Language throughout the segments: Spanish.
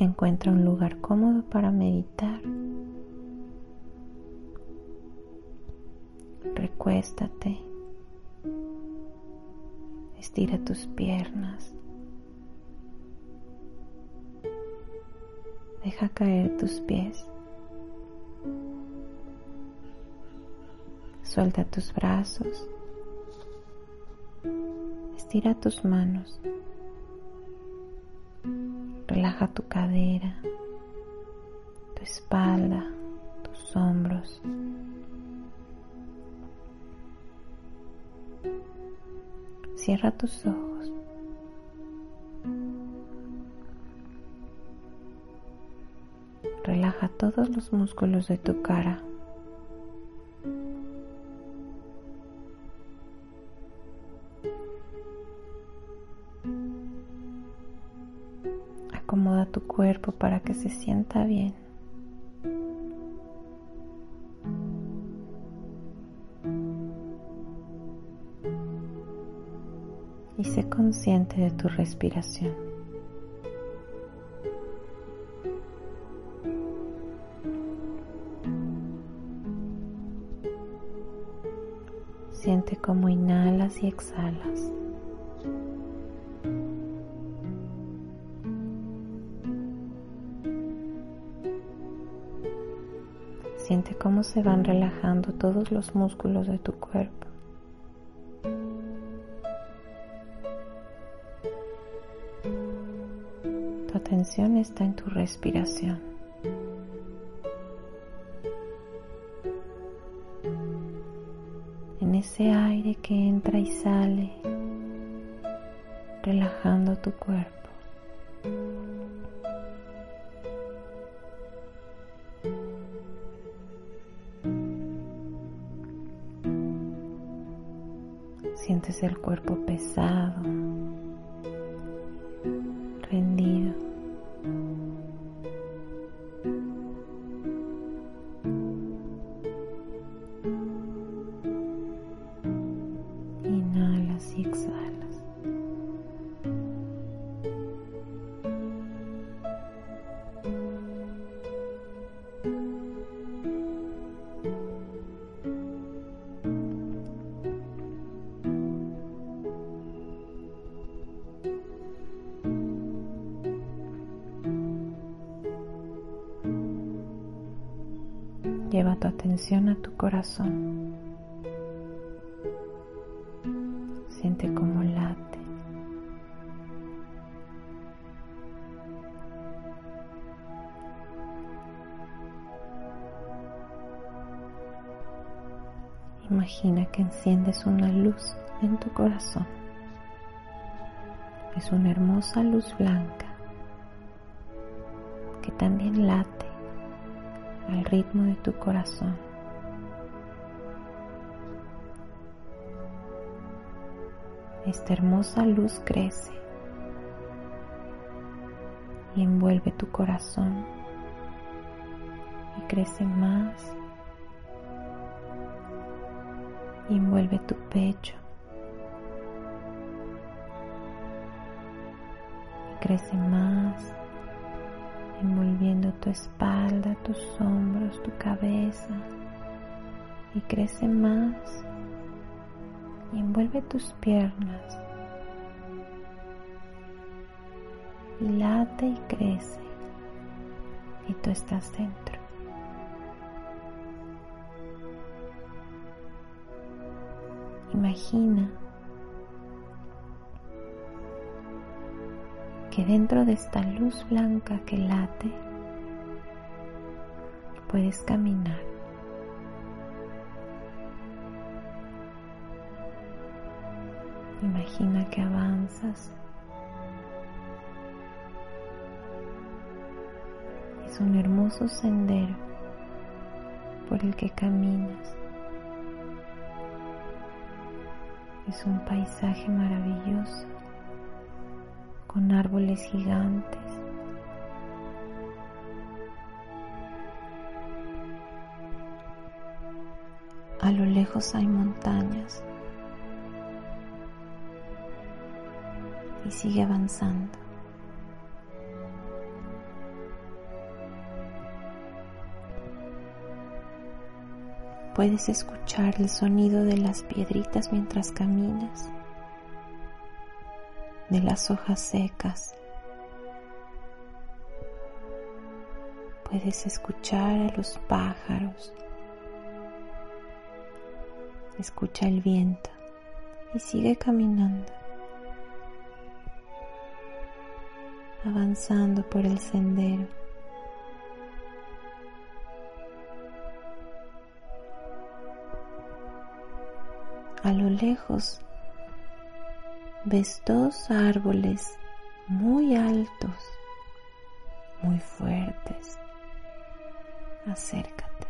Encuentra un lugar cómodo para meditar. Recuéstate. Estira tus piernas. Deja caer tus pies. Suelta tus brazos. Estira tus manos. Relaja tu cadera, tu espalda, tus hombros. Cierra tus ojos. Relaja todos los músculos de tu cara. Para que se sienta bien. Y sé consciente de tu respiración. Siente cómo inhalas y exhalas. Siente cómo se van relajando todos los músculos de tu cuerpo. Tu atención está en tu respiración. En ese aire que entra y sale, relajando tu cuerpo. Sientes el cuerpo pesado, atención a tu corazón. Siente cómo late. Imagina que enciendes una luz en tu corazón. Es una hermosa luz blanca que también late al ritmo de tu corazón. Esta hermosa luz crece y envuelve tu corazón y crece más y envuelve tu pecho y crece más envolviendo tu espalda, tus hombros, tu cabeza. Y crece más. Y envuelve tus piernas. Y late y crece. Y tú estás dentro. Imagina que dentro de esta luz blanca que late puedes caminar. Imagina que avanzas Es un hermoso sendero por el que caminas. Es un paisaje maravilloso con árboles gigantes. A lo lejos hay montañas y sigue avanzando. Puedes escuchar el sonido de las piedritas mientras caminas, de las hojas secas. Puedes escuchar a los pájaros. Escucha el viento y sigue caminando, avanzando por el sendero. A lo lejos ves dos árboles muy altos, muy fuertes. Acércate.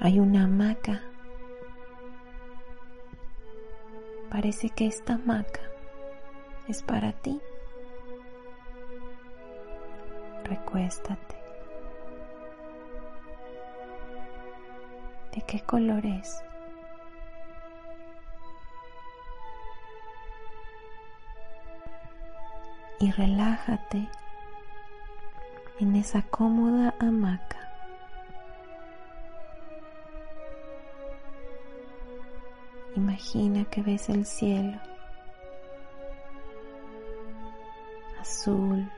Hay una hamaca. Parece que esta hamaca es para ti. Recuéstate. ¿De qué color es? Y relájate en esa cómoda hamaca. Imagina que ves el cielo azul,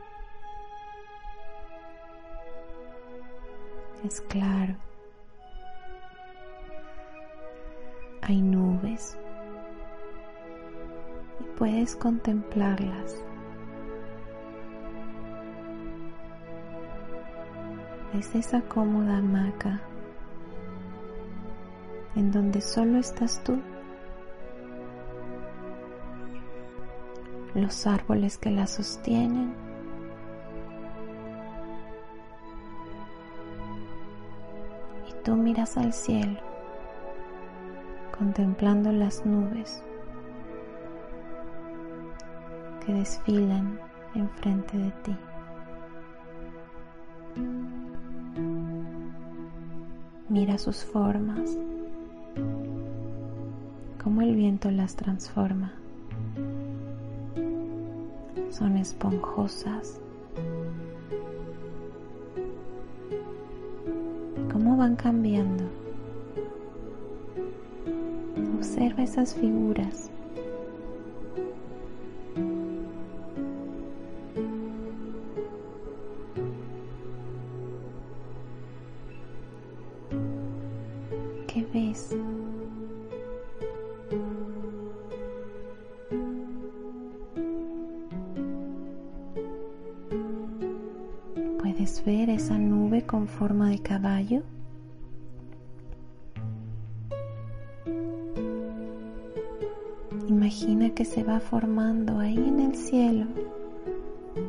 es claro. hay nubes y puedes contemplarlas. Desde esa cómoda hamaca en donde solo estás tú, los árboles que la sostienen, y tú miras al cielo contemplando las nubes que desfilan enfrente de ti. Mira sus formas, cómo el viento las transforma. Son esponjosas. ¿Cómo van cambiando? Observa esas figuras. Forma de caballo? Imagina que se va formando ahí en el cielo,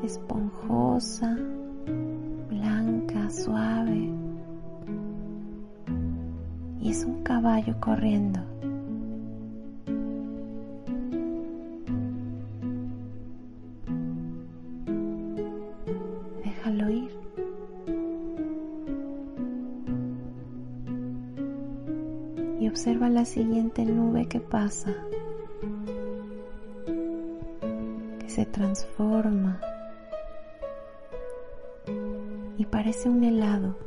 esponjosa, blanca, suave. Y es un caballo corriendo. La siguiente nube que pasa. se transforma y parece un helado.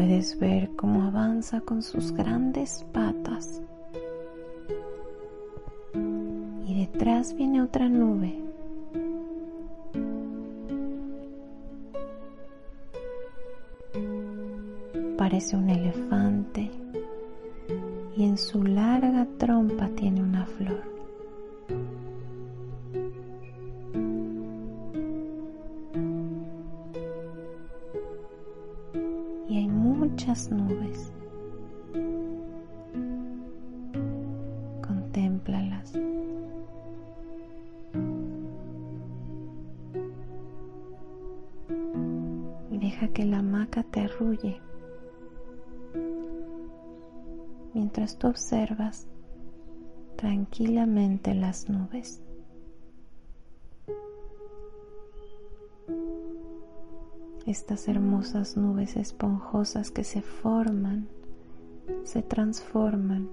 Puedes ver cómo avanza con sus grandes patas. Y detrás viene otra nube. parece un elefante y en su larga trompa tiene una flor. Muchas nubes. Contémplalas. Y deja que la hamaca te arrulle mientras tú observas tranquilamente las nubes. Estas hermosas nubes esponjosas que se forman, se transforman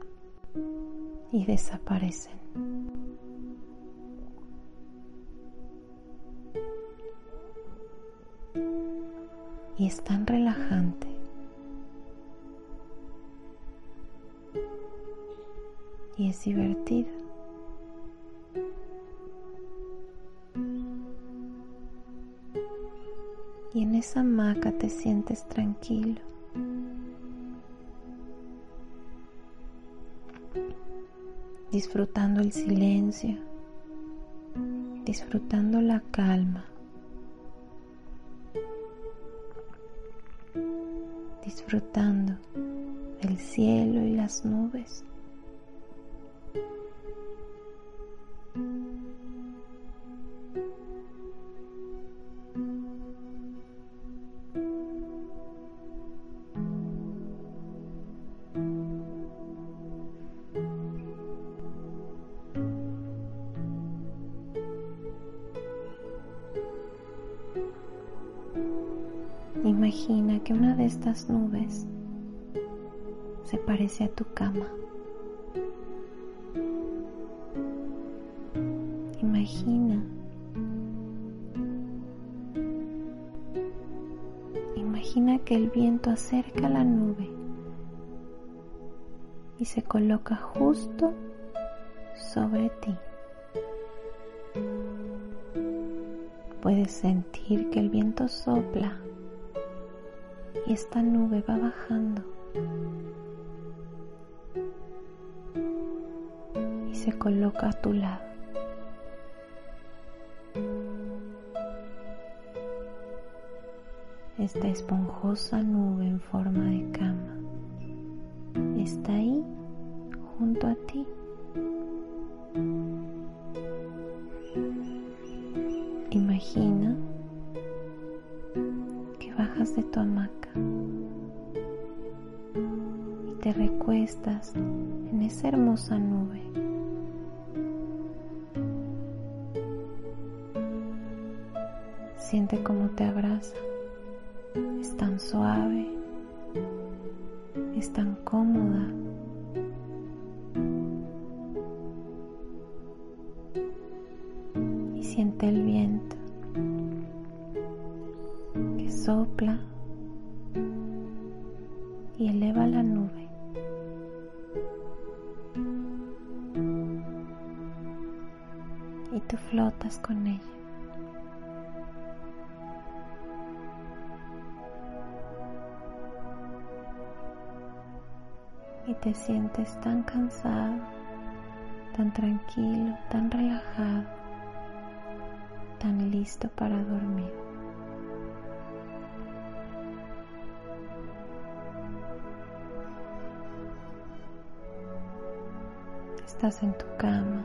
y desaparecen. Y es tan relajante y es divertida. Y en esa hamaca te sientes tranquilo. Disfrutando el silencio, disfrutando la calma, disfrutando del cielo y las nubes. Imagina que una de estas nubes se parece a tu cama. Imagina. Imagina que el viento acerca la nube y se coloca justo sobre ti. Puedes sentir que el viento sopla y esta nube va bajando y se coloca a tu lado. Esta esponjosa nube en forma de cama está ahí junto a ti. Imagina que bajas de tu hamaca te recuestas en esa hermosa nube. Siente cómo te abraza. Es tan suave, es tan cómoda. Y siente el viento que sopla y eleva la nube. Tú flotas con ella. y te sientes tan cansado, tan tranquilo, tan relajado, tan listo para dormir. Estás en tu cama,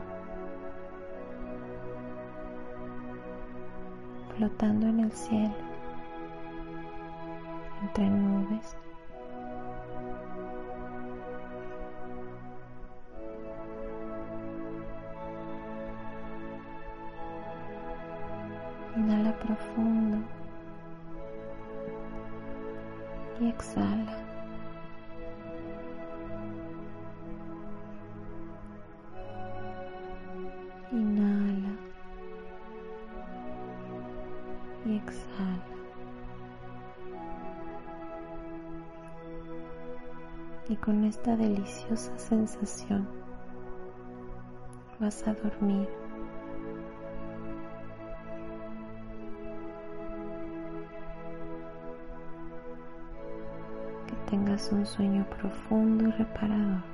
flotando en el cielo, entre nubes. Inhala profundo y exhala. Con esta deliciosa sensación vas a dormir. tengas un sueño profundo y reparador.